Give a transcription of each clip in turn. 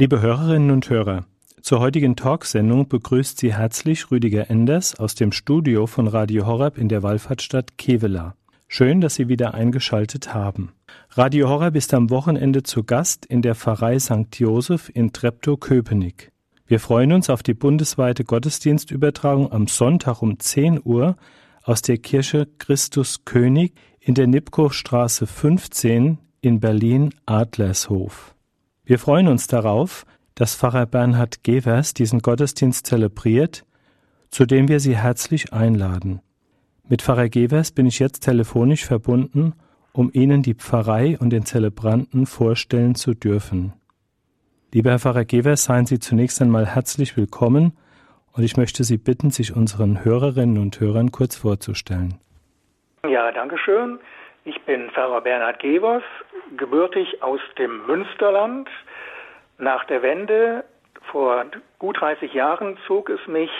Liebe Hörerinnen und Hörer, zur heutigen Talksendung begrüßt Sie herzlich Rüdiger Enders aus dem Studio von Radio Horab in der Wallfahrtsstadt Kevela. Schön, dass Sie wieder eingeschaltet haben. Radio Horab ist am Wochenende zu Gast in der Pfarrei St. Joseph in Treptow-Köpenick. Wir freuen uns auf die bundesweite Gottesdienstübertragung am Sonntag um 10 Uhr aus der Kirche Christus König in der Nipkow-Straße 15 in Berlin-Adlershof. Wir freuen uns darauf, dass Pfarrer Bernhard Gewers diesen Gottesdienst zelebriert, zu dem wir Sie herzlich einladen. Mit Pfarrer Gewers bin ich jetzt telefonisch verbunden, um Ihnen die Pfarrei und den Zelebranten vorstellen zu dürfen. Lieber Herr Pfarrer Gewers, seien Sie zunächst einmal herzlich willkommen und ich möchte Sie bitten, sich unseren Hörerinnen und Hörern kurz vorzustellen. Ja, danke schön. Ich bin Pfarrer Bernhard Gewers, gebürtig aus dem Münsterland. Nach der Wende vor gut 30 Jahren zog es mich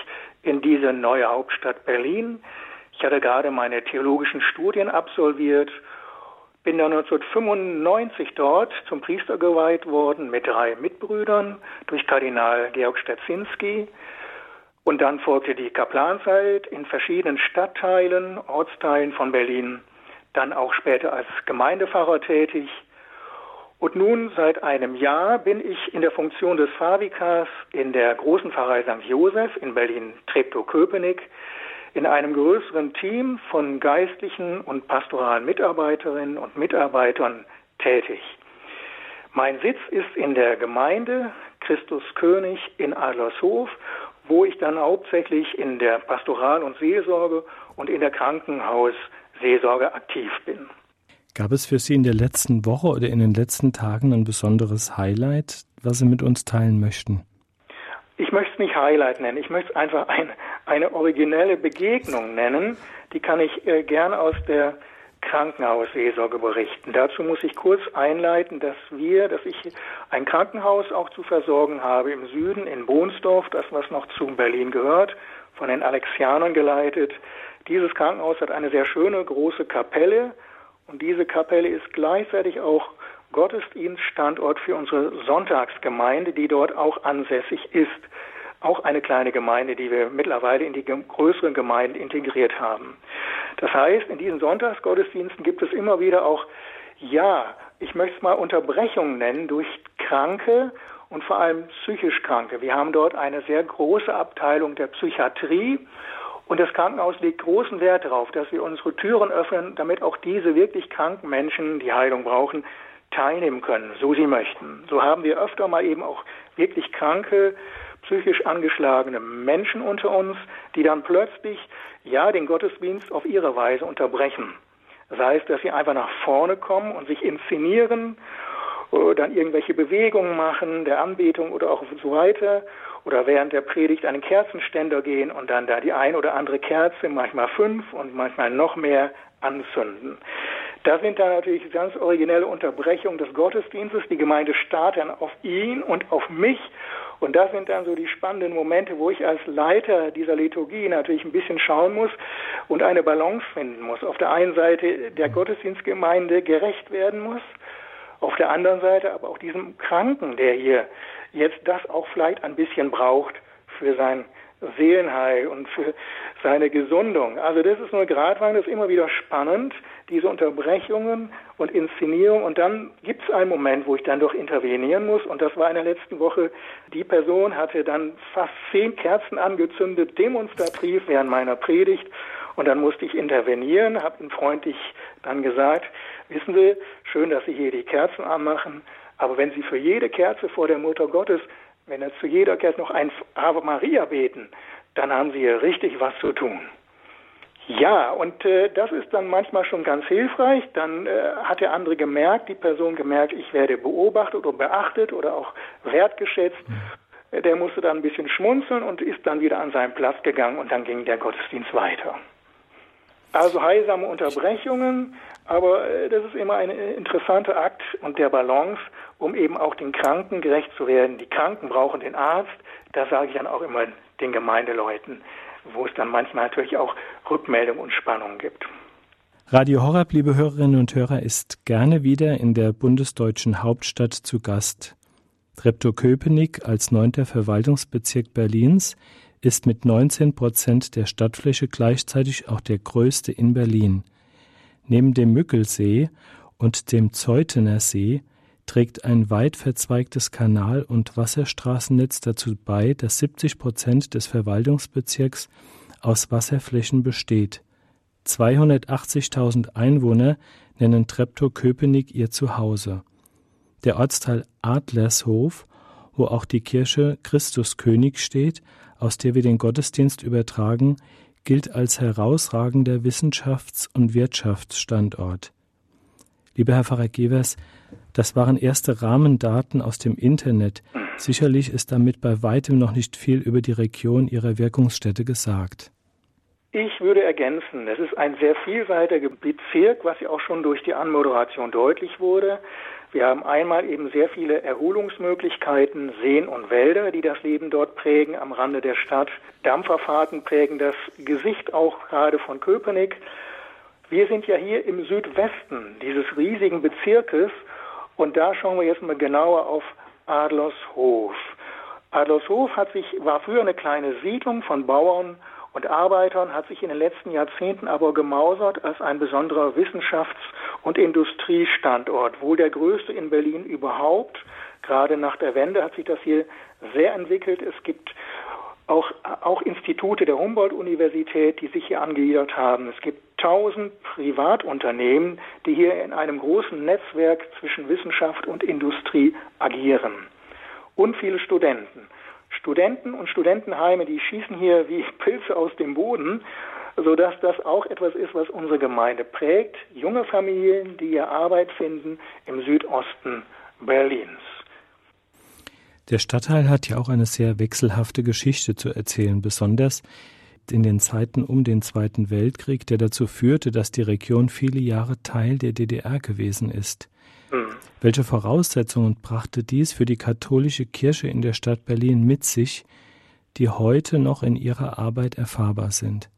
in diese neue Hauptstadt Berlin. Ich hatte gerade meine theologischen Studien absolviert, bin dann 1995 dort zum Priester geweiht worden mit drei Mitbrüdern durch Kardinal Georg Stetzinski. Und dann folgte die Kaplanzeit in verschiedenen Stadtteilen, Ortsteilen von Berlin, dann auch später als Gemeindepfarrer tätig. Und nun seit einem Jahr bin ich in der Funktion des Pfarrvikars in der großen Pfarrei St. Joseph in Berlin-Treptow-Köpenick in einem größeren Team von geistlichen und pastoralen Mitarbeiterinnen und Mitarbeitern tätig. Mein Sitz ist in der Gemeinde Christus König in Adlershof, wo ich dann hauptsächlich in der Pastoral- und Seelsorge und in der Krankenhausseelsorge aktiv bin. Gab es für Sie in der letzten Woche oder in den letzten Tagen ein besonderes Highlight, was Sie mit uns teilen möchten? Ich möchte es nicht Highlight nennen, ich möchte es einfach ein, eine originelle Begegnung nennen. Die kann ich äh, gern aus der Krankenhausseelsorge berichten. Dazu muss ich kurz einleiten, dass wir, dass ich ein Krankenhaus auch zu versorgen habe im Süden in Bohnsdorf, das was noch zu Berlin gehört, von den Alexianern geleitet. Dieses Krankenhaus hat eine sehr schöne große Kapelle und diese Kapelle ist gleichzeitig auch Gottesdienststandort für unsere Sonntagsgemeinde, die dort auch ansässig ist. Auch eine kleine Gemeinde, die wir mittlerweile in die größeren Gemeinden integriert haben. Das heißt, in diesen Sonntagsgottesdiensten gibt es immer wieder auch, ja, ich möchte es mal Unterbrechungen nennen durch Kranke und vor allem psychisch Kranke. Wir haben dort eine sehr große Abteilung der Psychiatrie und das Krankenhaus legt großen Wert darauf, dass wir unsere Türen öffnen, damit auch diese wirklich kranken Menschen, die Heilung brauchen, teilnehmen können, so sie möchten. So haben wir öfter mal eben auch wirklich kranke, psychisch angeschlagene Menschen unter uns, die dann plötzlich ja den Gottesdienst auf ihre Weise unterbrechen. Sei es, dass sie einfach nach vorne kommen und sich inszenieren, dann irgendwelche Bewegungen machen, der Anbetung oder auch so weiter, oder während der Predigt einen Kerzenständer gehen und dann da die ein oder andere Kerze, manchmal fünf und manchmal noch mehr anzünden. Da sind dann natürlich ganz originelle Unterbrechungen des Gottesdienstes. Die Gemeinde starrt dann auf ihn und auf mich. Und das sind dann so die spannenden Momente, wo ich als Leiter dieser Liturgie natürlich ein bisschen schauen muss und eine Balance finden muss. Auf der einen Seite der Gottesdienstgemeinde gerecht werden muss, auf der anderen Seite aber auch diesem Kranken, der hier jetzt das auch vielleicht ein bisschen braucht für sein Seelenheil und für seine Gesundung. Also das ist nur Gratwein, das ist immer wieder spannend, diese Unterbrechungen und Inszenierung. Und dann gibt es einen Moment, wo ich dann doch intervenieren muss. Und das war in der letzten Woche. Die Person hatte dann fast zehn Kerzen angezündet, demonstrativ während meiner Predigt. Und dann musste ich intervenieren, habe ihm freundlich dann gesagt, wissen Sie, schön, dass Sie hier die Kerzen anmachen, aber wenn Sie für jede Kerze vor der Mutter Gottes wenn er zu jeder Kerze noch ein Ave Maria beten, dann haben sie hier richtig was zu tun. Ja, und äh, das ist dann manchmal schon ganz hilfreich. Dann äh, hat der andere gemerkt, die Person gemerkt, ich werde beobachtet oder beachtet oder auch wertgeschätzt. Mhm. Der musste dann ein bisschen schmunzeln und ist dann wieder an seinen Platz gegangen und dann ging der Gottesdienst weiter. Also heilsame Unterbrechungen, aber äh, das ist immer ein äh, interessanter Akt und der Balance, um eben auch den Kranken gerecht zu werden. Die Kranken brauchen den Arzt, das sage ich dann auch immer den Gemeindeleuten, wo es dann manchmal natürlich auch Rückmeldung und Spannung gibt. Radio Horab, liebe Hörerinnen und Hörer, ist gerne wieder in der bundesdeutschen Hauptstadt zu Gast. Treptow-Köpenick als neunter Verwaltungsbezirk Berlins ist mit 19 Prozent der Stadtfläche gleichzeitig auch der größte in Berlin. Neben dem Mückelsee und dem Zeutener See trägt ein weit verzweigtes Kanal- und Wasserstraßennetz dazu bei, dass 70 Prozent des Verwaltungsbezirks aus Wasserflächen besteht. 280.000 Einwohner nennen Treptow-Köpenick ihr Zuhause. Der Ortsteil Adlershof, wo auch die Kirche Christuskönig steht, aus der wir den Gottesdienst übertragen, gilt als herausragender Wissenschafts- und Wirtschaftsstandort. Lieber Herr Pfarrer Gewers, das waren erste Rahmendaten aus dem Internet. Sicherlich ist damit bei weitem noch nicht viel über die Region Ihrer Wirkungsstätte gesagt. Ich würde ergänzen, es ist ein sehr vielseitiger Bezirk, was ja auch schon durch die Anmoderation deutlich wurde. Wir haben einmal eben sehr viele Erholungsmöglichkeiten, Seen und Wälder, die das Leben dort prägen, am Rande der Stadt. Dampferfahrten prägen das Gesicht auch gerade von Köpenick. Wir sind ja hier im Südwesten dieses riesigen Bezirkes und da schauen wir jetzt mal genauer auf Adlershof. Adlershof hat sich, war früher eine kleine Siedlung von Bauern und Arbeitern, hat sich in den letzten Jahrzehnten aber gemausert als ein besonderer Wissenschafts- und Industriestandort, wohl der größte in Berlin überhaupt. Gerade nach der Wende hat sich das hier sehr entwickelt. Es gibt auch, auch Institute der Humboldt-Universität, die sich hier angegliedert haben. Es gibt tausend Privatunternehmen, die hier in einem großen Netzwerk zwischen Wissenschaft und Industrie agieren. Und viele Studenten. Studenten und Studentenheime, die schießen hier wie Pilze aus dem Boden, sodass das auch etwas ist, was unsere Gemeinde prägt. Junge Familien, die hier Arbeit finden im Südosten Berlins. Der Stadtteil hat ja auch eine sehr wechselhafte Geschichte zu erzählen, besonders in den Zeiten um den Zweiten Weltkrieg, der dazu führte, dass die Region viele Jahre Teil der DDR gewesen ist. Hm. Welche Voraussetzungen brachte dies für die katholische Kirche in der Stadt Berlin mit sich, die heute noch in ihrer Arbeit erfahrbar sind?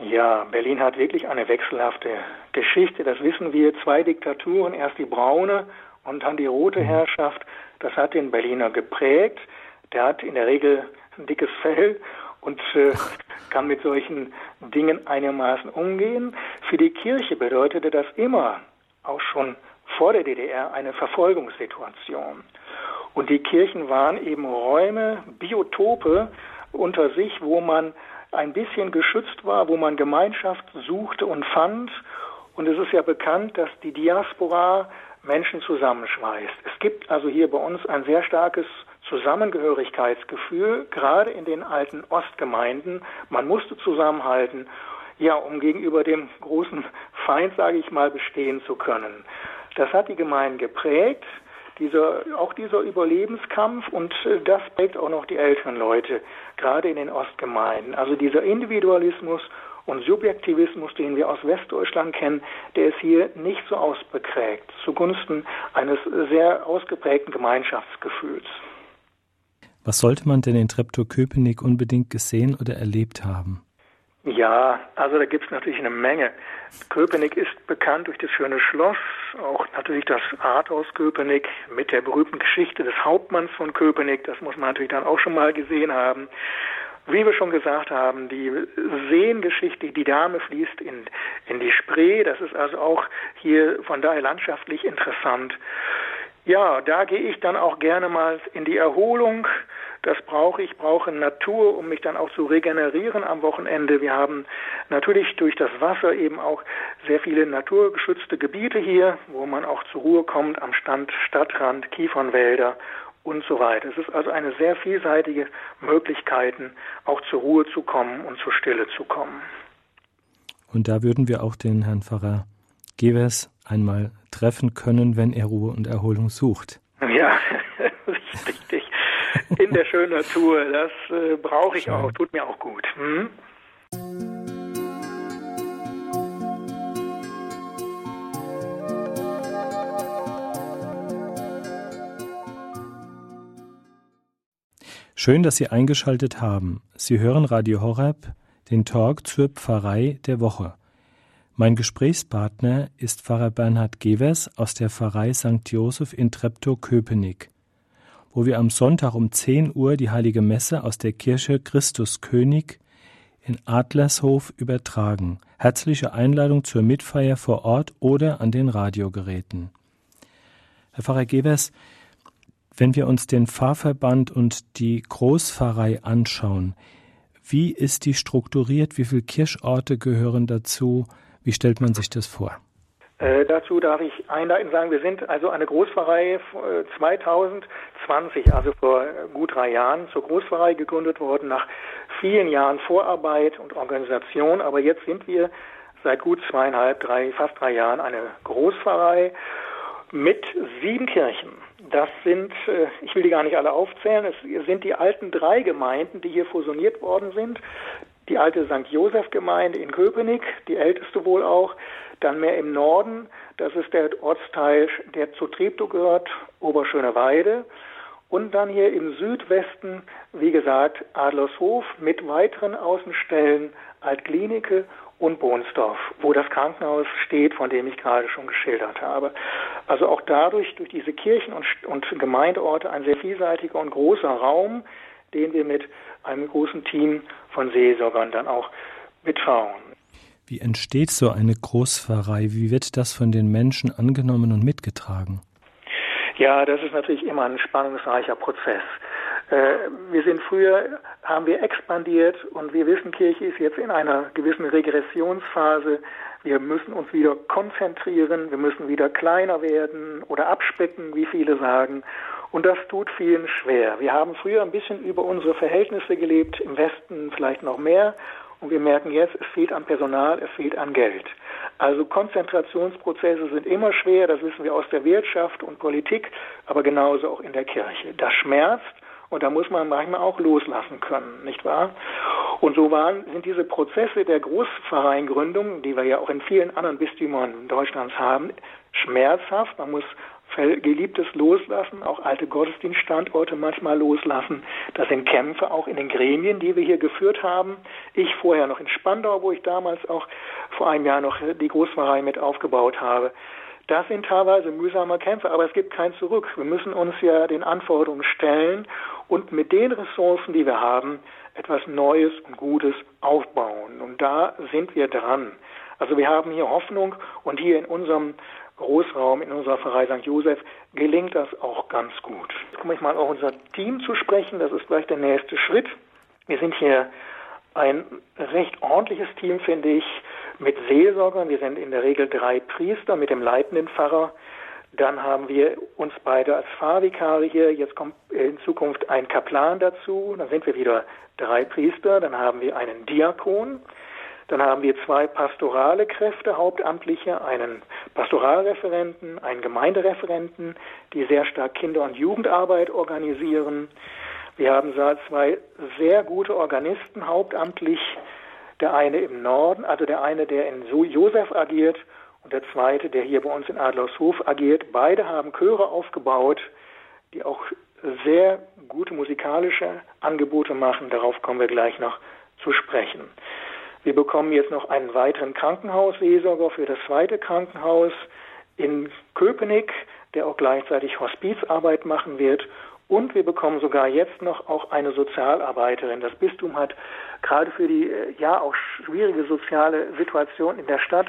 Ja, Berlin hat wirklich eine wechselhafte Geschichte, das wissen wir. Zwei Diktaturen, erst die braune und dann die rote mhm. Herrschaft, das hat den Berliner geprägt. Der hat in der Regel ein dickes Fell und äh, kann mit solchen Dingen einigermaßen umgehen. Für die Kirche bedeutete das immer, auch schon vor der DDR, eine Verfolgungssituation. Und die Kirchen waren eben Räume, Biotope unter sich, wo man ein bisschen geschützt war, wo man Gemeinschaft suchte und fand. Und es ist ja bekannt, dass die Diaspora Menschen zusammenschweißt. Es gibt also hier bei uns ein sehr starkes Zusammengehörigkeitsgefühl, gerade in den alten Ostgemeinden. Man musste zusammenhalten, ja, um gegenüber dem großen Feind, sage ich mal, bestehen zu können. Das hat die Gemeinden geprägt, dieser, auch dieser Überlebenskampf und äh, das prägt auch noch die älteren Leute, gerade in den Ostgemeinden. Also dieser Individualismus und Subjektivismus, den wir aus Westdeutschland kennen, der ist hier nicht so ausgeprägt, zugunsten eines sehr ausgeprägten Gemeinschaftsgefühls. Was sollte man denn in Treptow-Köpenick unbedingt gesehen oder erlebt haben? Ja, also da gibt es natürlich eine Menge. Köpenick ist bekannt durch das schöne Schloss, auch natürlich das Rathaus Köpenick mit der berühmten Geschichte des Hauptmanns von Köpenick. Das muss man natürlich dann auch schon mal gesehen haben. Wie wir schon gesagt haben, die Seengeschichte, die Dame fließt in, in die Spree. Das ist also auch hier von daher landschaftlich interessant. Ja, da gehe ich dann auch gerne mal in die Erholung. Das brauche ich, brauche Natur, um mich dann auch zu regenerieren am Wochenende. Wir haben natürlich durch das Wasser eben auch sehr viele naturgeschützte Gebiete hier, wo man auch zur Ruhe kommt am Stand, Stadtrand, Kiefernwälder und so weiter. Es ist also eine sehr vielseitige Möglichkeiten, auch zur Ruhe zu kommen und zur Stille zu kommen. Und da würden wir auch den Herrn Pfarrer Gewers einmal treffen können, wenn er Ruhe und Erholung sucht. Ja, richtig. In der schönen Natur, das äh, brauche ich Schön. auch, tut mir auch gut. Hm? Schön, dass Sie eingeschaltet haben. Sie hören Radio Horeb, den Talk zur Pfarrei der Woche. Mein Gesprächspartner ist Pfarrer Bernhard Gewers aus der Pfarrei St. Joseph in Treptow-Köpenick. Wo wir am Sonntag um 10 Uhr die heilige Messe aus der Kirche Christus König in Adlershof übertragen. Herzliche Einladung zur Mitfeier vor Ort oder an den Radiogeräten. Herr Pfarrer Gebers, wenn wir uns den Pfarrverband und die Großpfarrei anschauen, wie ist die strukturiert? Wie viele Kirchorte gehören dazu? Wie stellt man sich das vor? Äh, dazu darf ich einleitend sagen, wir sind also eine Großpfarrei 2020, äh, also vor gut drei Jahren, zur Großpfarrei gegründet worden, nach vielen Jahren Vorarbeit und Organisation. Aber jetzt sind wir seit gut zweieinhalb, drei, fast drei Jahren eine Großpfarrei mit sieben Kirchen. Das sind, äh, ich will die gar nicht alle aufzählen, es sind die alten drei Gemeinden, die hier fusioniert worden sind. Die alte St. Josef Gemeinde in Köpenick, die älteste wohl auch, dann mehr im Norden, das ist der Ortsteil, der zu Treptow gehört, Oberschöneweide. Und dann hier im Südwesten, wie gesagt, Adlershof mit weiteren Außenstellen Altklinike und Bohnsdorf, wo das Krankenhaus steht, von dem ich gerade schon geschildert habe. Also auch dadurch, durch diese Kirchen und, und Gemeindeorte, ein sehr vielseitiger und großer Raum, den wir mit einem großen Team von Seelsorgern dann auch betrauen. Wie entsteht so eine Großpfarrei? Wie wird das von den Menschen angenommen und mitgetragen? Ja, das ist natürlich immer ein spannungsreicher Prozess. Äh, wir sind früher, haben wir expandiert und wir wissen, Kirche ist jetzt in einer gewissen Regressionsphase. Wir müssen uns wieder konzentrieren, wir müssen wieder kleiner werden oder abspecken, wie viele sagen. Und das tut vielen schwer. Wir haben früher ein bisschen über unsere Verhältnisse gelebt, im Westen vielleicht noch mehr. Und wir merken jetzt, es fehlt an Personal, es fehlt an Geld. Also Konzentrationsprozesse sind immer schwer, das wissen wir aus der Wirtschaft und Politik, aber genauso auch in der Kirche. Das schmerzt und da muss man manchmal auch loslassen können, nicht wahr? Und so waren, sind diese Prozesse der Großvereingründung, die wir ja auch in vielen anderen Bistümern Deutschlands haben, schmerzhaft. Man muss Geliebtes loslassen, auch alte Gottesdienststandorte manchmal loslassen. Das sind Kämpfe auch in den Gremien, die wir hier geführt haben. Ich vorher noch in Spandau, wo ich damals auch vor einem Jahr noch die Großpfarrei mit aufgebaut habe. Das sind teilweise mühsame Kämpfe, aber es gibt kein Zurück. Wir müssen uns ja den Anforderungen stellen und mit den Ressourcen, die wir haben, etwas Neues und Gutes aufbauen. Und da sind wir dran. Also wir haben hier Hoffnung und hier in unserem Großraum, in unserer Pfarrei St. Josef gelingt das auch ganz gut. Jetzt komme ich mal auf unser Team zu sprechen. Das ist gleich der nächste Schritt. Wir sind hier ein recht ordentliches Team, finde ich, mit Seelsorgern. Wir sind in der Regel drei Priester mit dem leitenden Pfarrer. Dann haben wir uns beide als Pfarrvikare hier. Jetzt kommt in Zukunft ein Kaplan dazu. Dann sind wir wieder drei Priester. Dann haben wir einen Diakon. Dann haben wir zwei pastorale Kräfte, Hauptamtliche, einen Pastoralreferenten, einen Gemeindereferenten, die sehr stark Kinder- und Jugendarbeit organisieren. Wir haben zwei sehr gute Organisten hauptamtlich, der eine im Norden, also der eine, der in Josef agiert und der zweite, der hier bei uns in Adlershof agiert. Beide haben Chöre aufgebaut, die auch sehr gute musikalische Angebote machen. Darauf kommen wir gleich noch zu sprechen. Wir bekommen jetzt noch einen weiteren Krankenhausseelsorger für das zweite Krankenhaus in Köpenick, der auch gleichzeitig Hospizarbeit machen wird. Und wir bekommen sogar jetzt noch auch eine Sozialarbeiterin. Das Bistum hat gerade für die äh, ja auch schwierige soziale Situation in der Stadt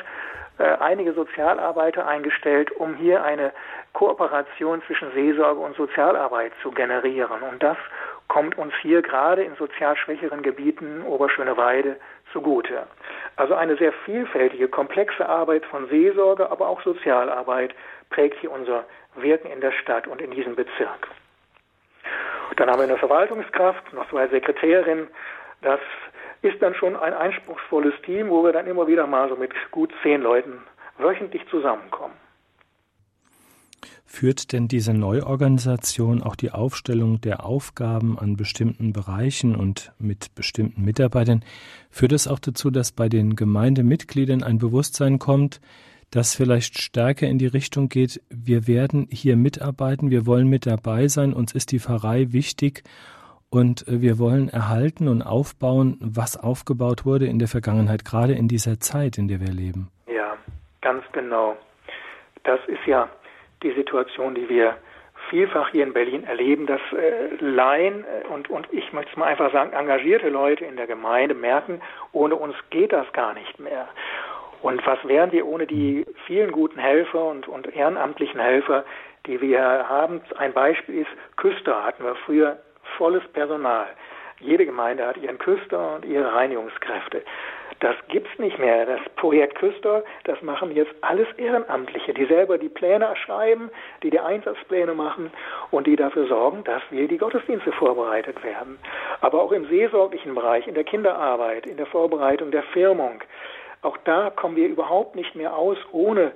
äh, einige Sozialarbeiter eingestellt, um hier eine Kooperation zwischen Seelsorge und Sozialarbeit zu generieren. Und das kommt uns hier gerade in sozial schwächeren Gebieten Oberschöneweide zugute. Also eine sehr vielfältige, komplexe Arbeit von Seelsorge, aber auch Sozialarbeit prägt hier unser Wirken in der Stadt und in diesem Bezirk. Dann haben wir eine Verwaltungskraft, noch zwei Sekretärinnen. Das ist dann schon ein einspruchsvolles Team, wo wir dann immer wieder mal so mit gut zehn Leuten wöchentlich zusammenkommen. Führt denn diese Neuorganisation auch die Aufstellung der Aufgaben an bestimmten Bereichen und mit bestimmten Mitarbeitern, führt es auch dazu, dass bei den Gemeindemitgliedern ein Bewusstsein kommt, das vielleicht stärker in die Richtung geht, wir werden hier mitarbeiten, wir wollen mit dabei sein, uns ist die Pfarrei wichtig und äh, wir wollen erhalten und aufbauen, was aufgebaut wurde in der Vergangenheit, gerade in dieser Zeit, in der wir leben. Ja, ganz genau. Das ist ja die Situation, die wir vielfach hier in Berlin erleben, dass äh, Laien äh, und, und ich möchte es mal einfach sagen, engagierte Leute in der Gemeinde merken, ohne uns geht das gar nicht mehr. Und was wären wir ohne die vielen guten Helfer und, und ehrenamtlichen Helfer, die wir haben? Ein Beispiel ist Küster hatten wir früher volles Personal. Jede Gemeinde hat ihren Küster und ihre Reinigungskräfte. Das gibt's nicht mehr. Das Projekt Küster, das machen jetzt alles Ehrenamtliche, die selber die Pläne schreiben, die die Einsatzpläne machen und die dafür sorgen, dass wir die Gottesdienste vorbereitet werden. Aber auch im seelsorglichen Bereich, in der Kinderarbeit, in der Vorbereitung der Firmung, auch da kommen wir überhaupt nicht mehr aus ohne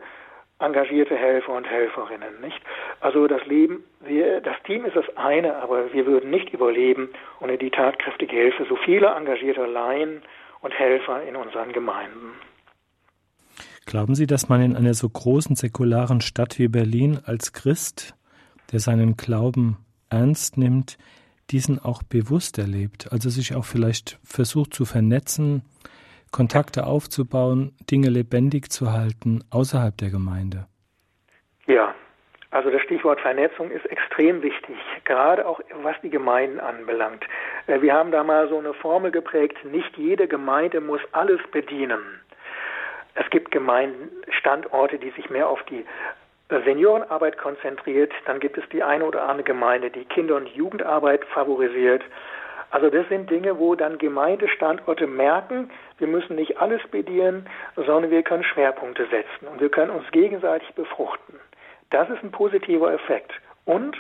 engagierte Helfer und Helferinnen, nicht? Also das Leben, wir, das Team ist das eine, aber wir würden nicht überleben ohne die tatkräftige Hilfe so vieler engagierter Laien und Helfer in unseren Gemeinden. Glauben Sie, dass man in einer so großen säkularen Stadt wie Berlin als Christ, der seinen Glauben ernst nimmt, diesen auch bewusst erlebt, also sich auch vielleicht versucht zu vernetzen, Kontakte aufzubauen, Dinge lebendig zu halten außerhalb der Gemeinde? Also das Stichwort Vernetzung ist extrem wichtig, gerade auch was die Gemeinden anbelangt. Äh, wir haben da mal so eine Formel geprägt, nicht jede Gemeinde muss alles bedienen. Es gibt Gemeindenstandorte, die sich mehr auf die Seniorenarbeit konzentriert. Dann gibt es die eine oder andere Gemeinde, die Kinder- und Jugendarbeit favorisiert. Also das sind Dinge, wo dann Gemeindestandorte merken, wir müssen nicht alles bedienen, sondern wir können Schwerpunkte setzen und wir können uns gegenseitig befruchten. Das ist ein positiver Effekt. Und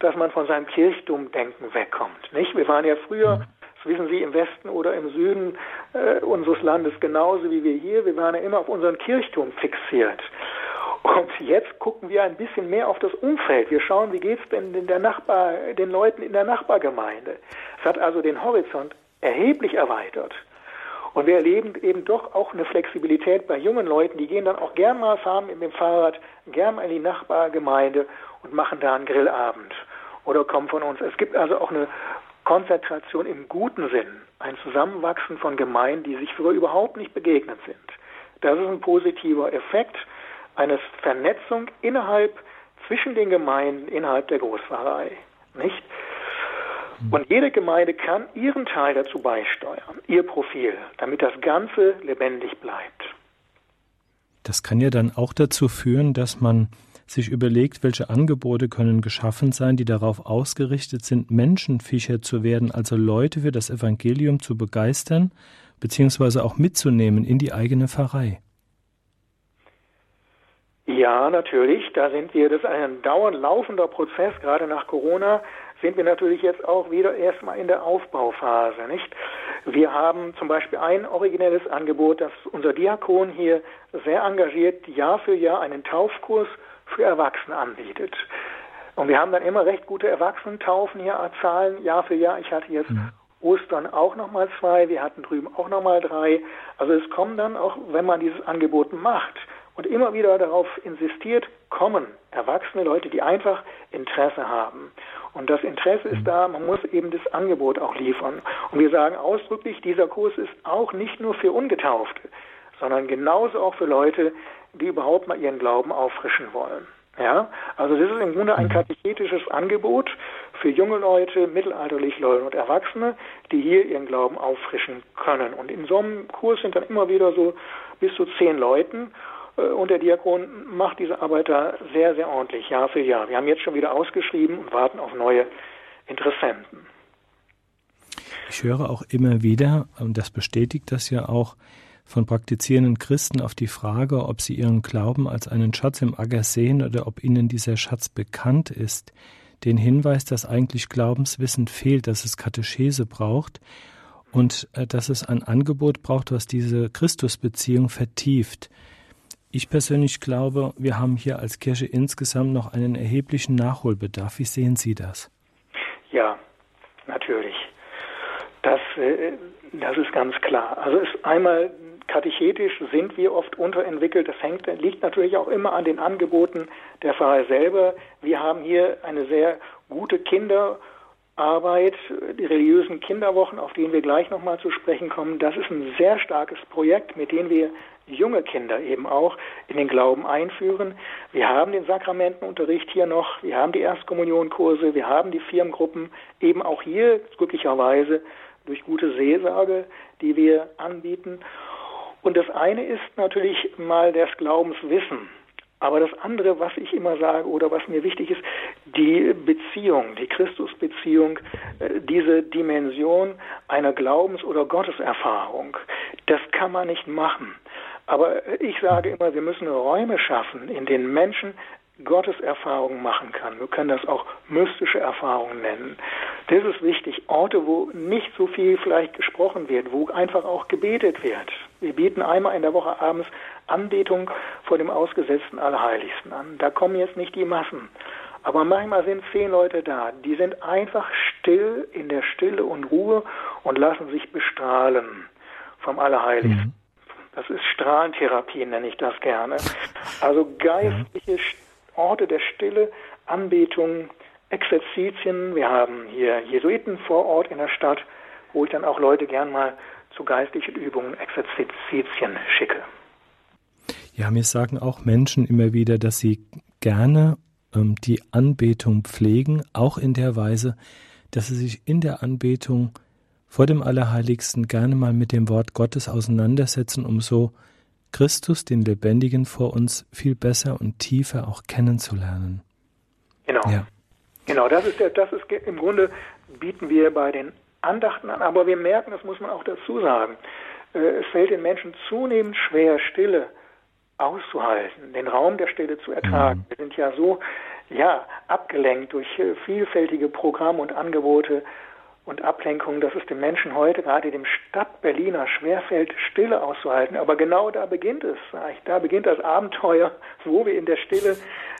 dass man von seinem Kirchtumdenken wegkommt. Nicht? Wir waren ja früher, das wissen Sie, im Westen oder im Süden äh, unseres Landes genauso wie wir hier, wir waren ja immer auf unseren Kirchtum fixiert. Und jetzt gucken wir ein bisschen mehr auf das Umfeld. Wir schauen, wie geht es denn den, der Nachbar, den Leuten in der Nachbargemeinde. Es hat also den Horizont erheblich erweitert. Und wir erleben eben doch auch eine Flexibilität bei jungen Leuten, die gehen dann auch gern mal fahren mit dem Fahrrad, gern mal in die Nachbargemeinde und machen da einen Grillabend oder kommen von uns. Es gibt also auch eine Konzentration im guten Sinn, ein Zusammenwachsen von Gemeinden, die sich früher überhaupt nicht begegnet sind. Das ist ein positiver Effekt eine Vernetzung innerhalb zwischen den Gemeinden innerhalb der Großpfarrei. Nicht? Und jede Gemeinde kann ihren Teil dazu beisteuern, ihr Profil, damit das Ganze lebendig bleibt. Das kann ja dann auch dazu führen, dass man sich überlegt, welche Angebote können geschaffen sein, die darauf ausgerichtet sind, Menschenfischer zu werden, also Leute für das Evangelium zu begeistern, beziehungsweise auch mitzunehmen in die eigene Pfarrei. Ja, natürlich. Da sind wir, das ist ein dauernd laufender Prozess, gerade nach Corona sind wir natürlich jetzt auch wieder erstmal in der Aufbauphase, nicht? Wir haben zum Beispiel ein originelles Angebot, das unser Diakon hier sehr engagiert Jahr für Jahr einen Taufkurs für Erwachsene anbietet. Und wir haben dann immer recht gute Erwachsenentaufen hier Zahlen Jahr für Jahr. Ich hatte jetzt mhm. Ostern auch nochmal zwei, wir hatten drüben auch nochmal drei. Also es kommen dann auch, wenn man dieses Angebot macht, und immer wieder darauf insistiert, kommen erwachsene Leute, die einfach Interesse haben. Und das Interesse ist da, man muss eben das Angebot auch liefern. Und wir sagen ausdrücklich, dieser Kurs ist auch nicht nur für Ungetaufte, sondern genauso auch für Leute, die überhaupt mal ihren Glauben auffrischen wollen. Ja, also das ist im Grunde ein katechetisches Angebot für junge Leute, mittelalterlich Leute und Erwachsene, die hier ihren Glauben auffrischen können. Und in so einem Kurs sind dann immer wieder so bis zu zehn Leuten und der Diakon macht diese Arbeit da sehr, sehr ordentlich, Jahr für Jahr. Wir haben jetzt schon wieder ausgeschrieben und warten auf neue Interessenten. Ich höre auch immer wieder, und das bestätigt das ja auch, von praktizierenden Christen auf die Frage, ob sie ihren Glauben als einen Schatz im Acker sehen oder ob ihnen dieser Schatz bekannt ist, den Hinweis, dass eigentlich Glaubenswissen fehlt, dass es Katechese braucht und äh, dass es ein Angebot braucht, was diese Christusbeziehung vertieft. Ich persönlich glaube, wir haben hier als Kirche insgesamt noch einen erheblichen Nachholbedarf. Wie sehen Sie das? Ja, natürlich. Das, äh, das ist ganz klar. Also ist einmal katechetisch sind wir oft unterentwickelt. Das hängt, liegt natürlich auch immer an den Angeboten der Pfarrer selber. Wir haben hier eine sehr gute Kinderarbeit, die religiösen Kinderwochen, auf denen wir gleich nochmal zu sprechen kommen. Das ist ein sehr starkes Projekt, mit dem wir junge Kinder eben auch in den Glauben einführen. Wir haben den Sakramentenunterricht hier noch, wir haben die Erstkommunionkurse, wir haben die Firmengruppen, eben auch hier glücklicherweise durch gute Seelsorge, die wir anbieten. Und das eine ist natürlich mal das Glaubenswissen. Aber das andere, was ich immer sage oder was mir wichtig ist, die Beziehung, die Christusbeziehung, äh, diese Dimension einer Glaubens- oder Gotteserfahrung, das kann man nicht machen. Aber ich sage immer, wir müssen Räume schaffen, in denen Menschen Gotteserfahrungen machen kann. Wir können das auch mystische Erfahrungen nennen. Das ist wichtig. Orte, wo nicht so viel vielleicht gesprochen wird, wo einfach auch gebetet wird. Wir bieten einmal in der Woche abends Anbetung vor dem ausgesetzten Allerheiligsten an. Da kommen jetzt nicht die Massen. Aber manchmal sind zehn Leute da, die sind einfach still in der Stille und Ruhe und lassen sich bestrahlen vom Allerheiligsten. Mhm. Das ist Strahlentherapie, nenne ich das gerne. Also geistliche Orte der Stille, Anbetung, Exerzitien. Wir haben hier Jesuiten vor Ort in der Stadt, wo ich dann auch Leute gern mal zu geistlichen Übungen, Exerzitien schicke. Ja, mir sagen auch Menschen immer wieder, dass sie gerne ähm, die Anbetung pflegen, auch in der Weise, dass sie sich in der Anbetung vor dem Allerheiligsten gerne mal mit dem Wort Gottes auseinandersetzen, um so Christus, den Lebendigen vor uns, viel besser und tiefer auch kennenzulernen. Genau. Ja. Genau, das ist, der, das ist im Grunde bieten wir bei den Andachten an, aber wir merken, das muss man auch dazu sagen, äh, es fällt den Menschen zunehmend schwer, Stille auszuhalten, den Raum der Stille zu ertragen. Mhm. Wir sind ja so ja, abgelenkt durch äh, vielfältige Programme und Angebote und Ablenkungen, dass es den Menschen heute, gerade dem Stadtberliner, schwerfällt, Stille auszuhalten. Aber genau da beginnt es. Da beginnt das Abenteuer, wo wir in der Stille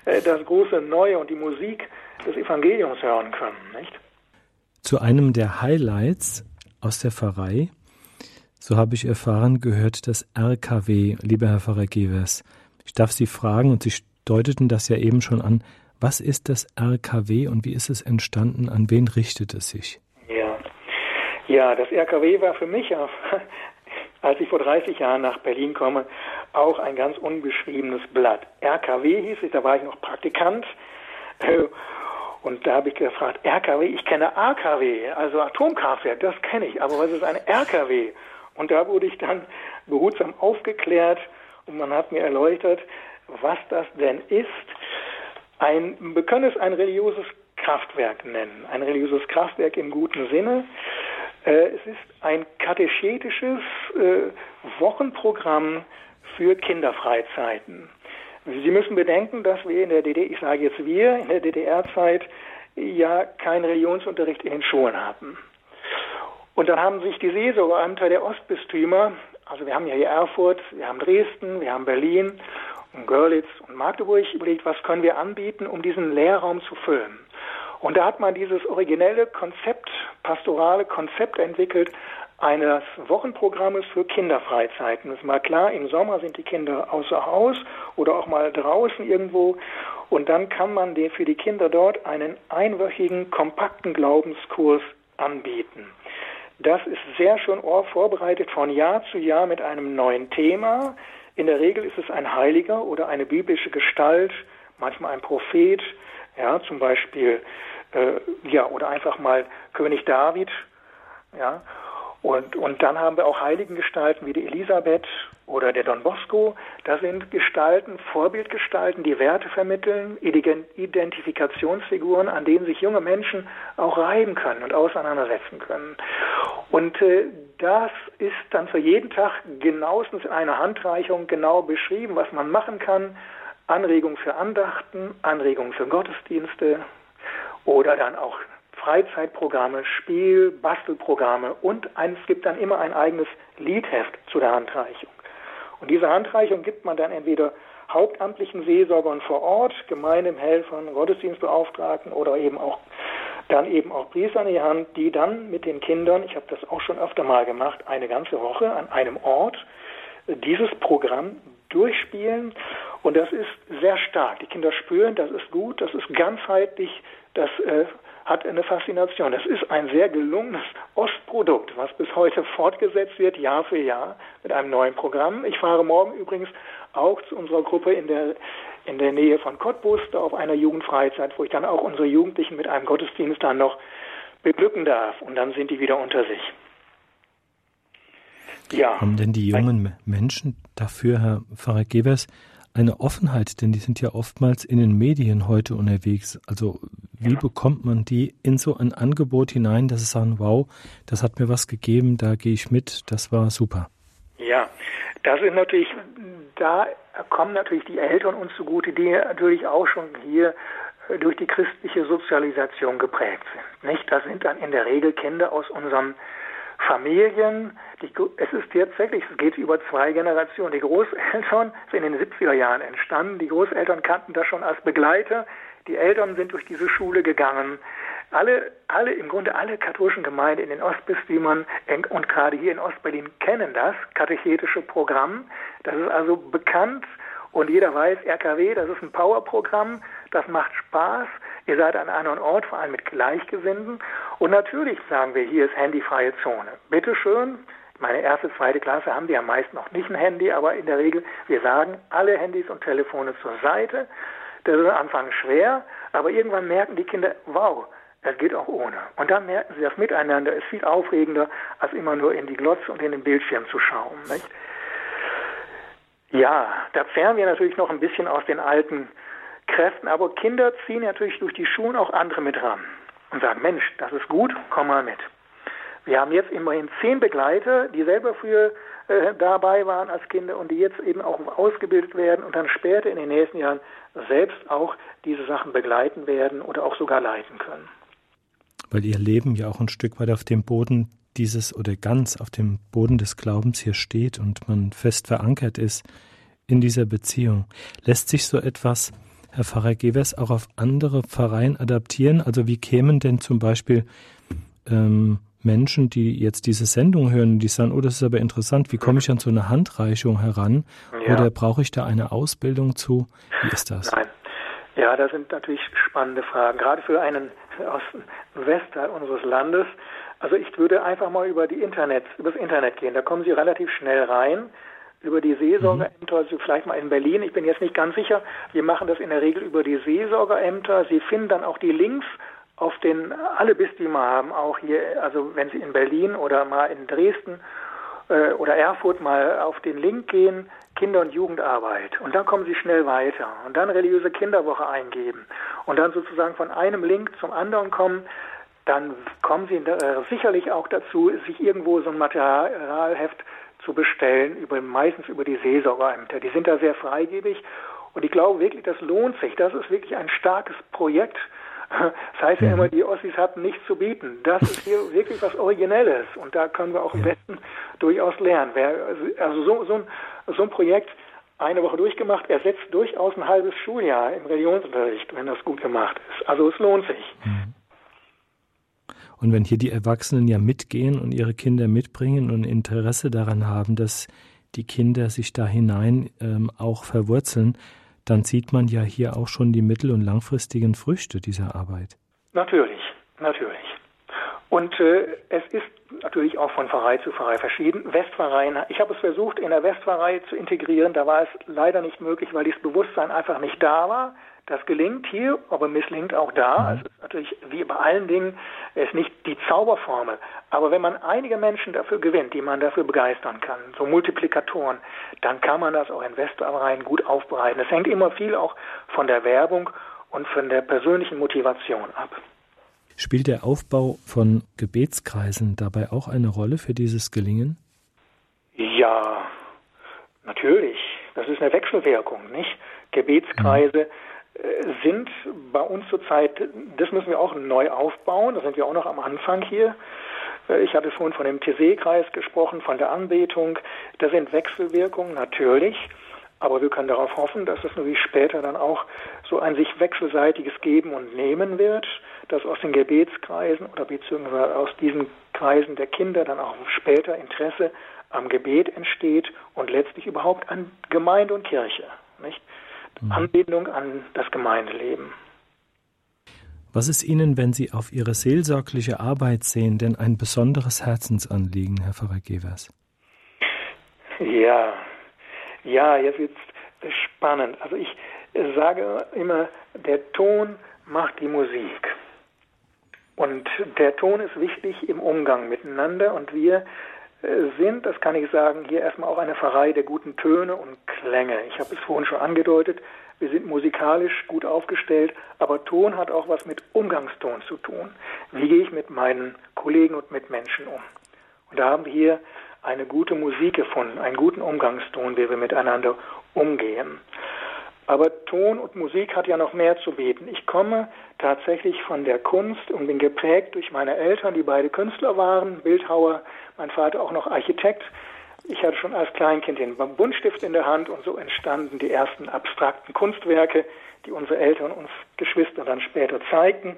äh, das große Neue und die Musik des Evangeliums hören können. Nicht? Zu einem der Highlights aus der Pfarrei, so habe ich erfahren, gehört das RKW, lieber Herr Pfarrer Gewers. Ich darf Sie fragen, und Sie deuteten das ja eben schon an, was ist das RKW und wie ist es entstanden? An wen richtet es sich? Ja, das RKW war für mich, als ich vor 30 Jahren nach Berlin komme, auch ein ganz unbeschriebenes Blatt. RKW hieß es, da war ich noch Praktikant. Und da habe ich gefragt, RKW, ich kenne AKW, also Atomkraftwerk, das kenne ich, aber was ist ein RKW? Und da wurde ich dann behutsam aufgeklärt und man hat mir erläutert, was das denn ist. Ein, wir können es ein religiöses Kraftwerk nennen, ein religiöses Kraftwerk im guten Sinne. Äh, es ist ein katechetisches äh, Wochenprogramm für Kinderfreizeiten. Sie müssen bedenken, dass wir in der DDR, ich sage jetzt wir, in der DDR-Zeit ja keinen Religionsunterricht in den Schulen hatten. Und dann haben sich die Seelsorgeämter der Ostbistümer, also wir haben ja hier Erfurt, wir haben Dresden, wir haben Berlin und Görlitz und Magdeburg überlegt, was können wir anbieten, um diesen Lehrraum zu füllen. Und da hat man dieses originelle Konzept, pastorale Konzept entwickelt, eines Wochenprogrammes für Kinderfreizeiten. Es ist mal klar, im Sommer sind die Kinder außer Haus oder auch mal draußen irgendwo. Und dann kann man für die Kinder dort einen einwöchigen, kompakten Glaubenskurs anbieten. Das ist sehr schön vorbereitet von Jahr zu Jahr mit einem neuen Thema. In der Regel ist es ein Heiliger oder eine biblische Gestalt, manchmal ein Prophet, ja, zum Beispiel, äh, ja, oder einfach mal König David, ja, und, und dann haben wir auch Heiligengestalten wie die Elisabeth oder der Don Bosco. Das sind Gestalten, Vorbildgestalten, die Werte vermitteln, Identifikationsfiguren, an denen sich junge Menschen auch reiben können und auseinandersetzen können. Und äh, das ist dann für jeden Tag genauestens in einer Handreichung genau beschrieben, was man machen kann, Anregung für Andachten, Anregung für Gottesdienste oder dann auch Freizeitprogramme, Spiel, Bastelprogramme und es gibt dann immer ein eigenes Liedheft zu der Handreichung. Und diese Handreichung gibt man dann entweder hauptamtlichen Seelsorgern vor Ort, Gemeindehelfern, Gottesdienstbeauftragten oder eben auch dann eben auch Priester in die Hand, die dann mit den Kindern, ich habe das auch schon öfter mal gemacht, eine ganze Woche an einem Ort dieses Programm durchspielen und das ist sehr stark. Die Kinder spüren, das ist gut, das ist ganzheitlich, das äh, hat eine Faszination. Das ist ein sehr gelungenes Ostprodukt, was bis heute fortgesetzt wird, Jahr für Jahr, mit einem neuen Programm. Ich fahre morgen übrigens auch zu unserer Gruppe in der, in der Nähe von Cottbus, auf einer Jugendfreizeit, wo ich dann auch unsere Jugendlichen mit einem Gottesdienst dann noch beglücken darf. Und dann sind die wieder unter sich. Ja. Haben denn die jungen Menschen dafür, Herr Pfarrer Gebers, eine Offenheit? Denn die sind ja oftmals in den Medien heute unterwegs. Also wie ja. bekommt man die in so ein Angebot hinein, dass sie sagen, wow, das hat mir was gegeben, da gehe ich mit, das war super. Ja, das ist natürlich, da kommen natürlich die Eltern uns zugute, die natürlich auch schon hier äh, durch die christliche Sozialisation geprägt sind. Nicht? Das sind dann in der Regel Kinder aus unserem Familien, die, es ist tatsächlich, es geht über zwei Generationen. Die Großeltern sind in den 70er Jahren entstanden. Die Großeltern kannten das schon als Begleiter. Die Eltern sind durch diese Schule gegangen. Alle, alle, im Grunde alle katholischen Gemeinden in den Ostbistümern und gerade hier in Ostberlin kennen das katechetische Programm. Das ist also bekannt und jeder weiß, RKW, das ist ein Powerprogramm, das macht Spaß. Ihr seid an einem Ort, vor allem mit Gleichgesinnten. Und natürlich sagen wir, hier ist handyfreie Zone. Bitte schön, meine erste, zweite Klasse haben die ja meist noch nicht ein Handy, aber in der Regel, wir sagen, alle Handys und Telefone zur Seite. Das ist am Anfang schwer, aber irgendwann merken die Kinder, wow, es geht auch ohne. Und dann merken sie, das Miteinander ist viel aufregender, als immer nur in die Glotze und in den Bildschirm zu schauen. Nicht? Ja, da zerren wir natürlich noch ein bisschen aus den alten Kräften, aber Kinder ziehen natürlich durch die Schulen auch andere mit ran und sagen, Mensch, das ist gut, komm mal mit. Wir haben jetzt immerhin zehn Begleiter, die selber früher äh, dabei waren als Kinder und die jetzt eben auch ausgebildet werden und dann später in den nächsten Jahren selbst auch diese Sachen begleiten werden oder auch sogar leiten können. Weil ihr Leben ja auch ein Stück weit auf dem Boden dieses oder ganz auf dem Boden des Glaubens hier steht und man fest verankert ist in dieser Beziehung. Lässt sich so etwas Herr Pfarrer Gewes, auch auf andere Pfarreien adaptieren? Also wie kämen denn zum Beispiel ähm, Menschen, die jetzt diese Sendung hören, die sagen, oh, das ist aber interessant, wie komme ich an so eine Handreichung heran? Ja. Oder brauche ich da eine Ausbildung zu? Wie ist das? Nein. Ja, das sind natürlich spannende Fragen, gerade für einen aus dem Westteil unseres Landes. Also ich würde einfach mal über die Internet, über das Internet gehen. Da kommen Sie relativ schnell rein über die Seelsorgeämter, also vielleicht mal in Berlin, ich bin jetzt nicht ganz sicher. Wir machen das in der Regel über die Seelsorgeämter. Sie finden dann auch die Links auf den, alle Bistümer haben auch hier, also wenn Sie in Berlin oder mal in Dresden äh, oder Erfurt mal auf den Link gehen, Kinder- und Jugendarbeit. Und dann kommen Sie schnell weiter. Und dann religiöse Kinderwoche eingeben. Und dann sozusagen von einem Link zum anderen kommen dann kommen Sie äh, sicherlich auch dazu, sich irgendwo so ein Materialheft zu bestellen, über, meistens über die Seelsorgeämter. Die sind da sehr freigebig und ich glaube wirklich, das lohnt sich. Das ist wirklich ein starkes Projekt. Das heißt ja mhm. immer, die Ossis hatten nichts zu bieten. Das ist hier wirklich was Originelles und da können wir auch im Westen durchaus lernen. Also so, so, ein, so ein Projekt eine Woche durchgemacht, ersetzt durchaus ein halbes Schuljahr im Religionsunterricht, wenn das gut gemacht ist. Also es lohnt sich. Mhm. Und wenn hier die Erwachsenen ja mitgehen und ihre Kinder mitbringen und Interesse daran haben, dass die Kinder sich da hinein ähm, auch verwurzeln, dann sieht man ja hier auch schon die mittel- und langfristigen Früchte dieser Arbeit. Natürlich, natürlich. Und äh, es ist natürlich auch von Pfarrei zu Pfarrei verschieden. Westpfarreien, ich habe es versucht, in der Westpfarrei zu integrieren, da war es leider nicht möglich, weil dieses Bewusstsein einfach nicht da war. Das gelingt hier, aber misslingt auch da. Mhm. Also ist natürlich wie bei allen Dingen ist nicht die Zauberformel. Aber wenn man einige Menschen dafür gewinnt, die man dafür begeistern kann, so Multiplikatoren, dann kann man das auch in Westvereinen gut aufbereiten. Es hängt immer viel auch von der Werbung und von der persönlichen Motivation ab. Spielt der Aufbau von Gebetskreisen dabei auch eine Rolle für dieses Gelingen? Ja, natürlich. Das ist eine Wechselwirkung, nicht? Gebetskreise mhm sind bei uns zurzeit, das müssen wir auch neu aufbauen, da sind wir auch noch am Anfang hier. Äh, ich hatte vorhin von dem TC-Kreis gesprochen, von der Anbetung. Da sind Wechselwirkungen natürlich, aber wir können darauf hoffen, dass es natürlich später dann auch so ein sich wechselseitiges Geben und Nehmen wird, dass aus den Gebetskreisen oder beziehungsweise aus diesen Kreisen der Kinder dann auch später Interesse am Gebet entsteht und letztlich überhaupt an Gemeinde und Kirche. Nicht? Mhm. Anbindung an das Gemeindeleben. Was ist Ihnen, wenn Sie auf Ihre seelsorgliche Arbeit sehen, denn ein besonderes Herzensanliegen, Herr Pfarrer Gevers? Ja, ja, jetzt wird es spannend. Also ich sage immer, der Ton macht die Musik. Und der Ton ist wichtig im Umgang miteinander und wir sind, das kann ich sagen, hier erstmal auch eine Pfarrei der guten Töne und Klänge. Ich habe es vorhin schon angedeutet, wir sind musikalisch gut aufgestellt, aber Ton hat auch was mit Umgangston zu tun. Wie gehe ich mit meinen Kollegen und Mitmenschen um? Und da haben wir hier eine gute Musik gefunden, einen guten Umgangston, wie wir miteinander umgehen. Aber Ton und Musik hat ja noch mehr zu bieten. Ich komme tatsächlich von der Kunst und bin geprägt durch meine Eltern, die beide Künstler waren, Bildhauer, mein Vater auch noch Architekt. Ich hatte schon als Kleinkind den Buntstift in der Hand und so entstanden die ersten abstrakten Kunstwerke, die unsere Eltern uns Geschwister dann später zeigten.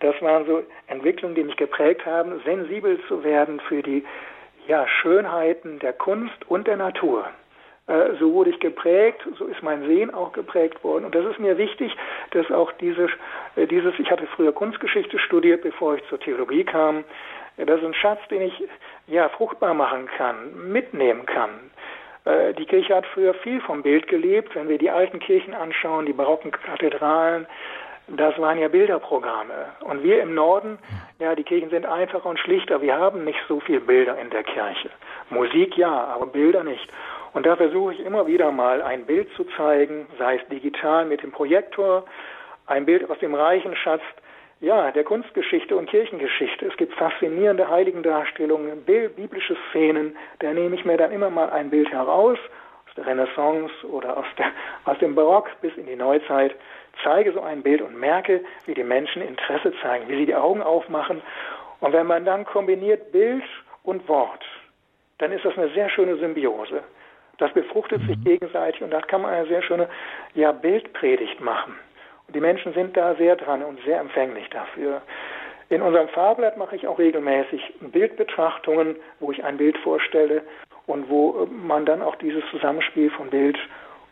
Das waren so Entwicklungen, die mich geprägt haben, sensibel zu werden für die ja, Schönheiten der Kunst und der Natur. Äh, so wurde ich geprägt, so ist mein Sehen auch geprägt worden. Und das ist mir wichtig, dass auch diese, äh, dieses, ich hatte früher Kunstgeschichte studiert, bevor ich zur Theologie kam. Das ist ein Schatz, den ich ja fruchtbar machen kann, mitnehmen kann. Äh, die Kirche hat früher viel vom Bild gelebt. Wenn wir die alten Kirchen anschauen, die barocken Kathedralen, das waren ja Bilderprogramme. Und wir im Norden, ja, die Kirchen sind einfacher und schlichter. Wir haben nicht so viel Bilder in der Kirche. Musik ja, aber Bilder nicht. Und da versuche ich immer wieder mal ein Bild zu zeigen, sei es digital mit dem Projektor, ein Bild aus dem reichen Schatz ja, der Kunstgeschichte und Kirchengeschichte. Es gibt faszinierende Heiligendarstellungen, biblische Szenen. Da nehme ich mir dann immer mal ein Bild heraus, aus der Renaissance oder aus, der, aus dem Barock bis in die Neuzeit, zeige so ein Bild und merke, wie die Menschen Interesse zeigen, wie sie die Augen aufmachen. Und wenn man dann kombiniert Bild und Wort, dann ist das eine sehr schöne Symbiose. Das befruchtet mhm. sich gegenseitig und da kann man eine sehr schöne ja, Bildpredigt machen. Und die Menschen sind da sehr dran und sehr empfänglich dafür. In unserem Fahrblatt mache ich auch regelmäßig Bildbetrachtungen, wo ich ein Bild vorstelle und wo man dann auch dieses Zusammenspiel von Bild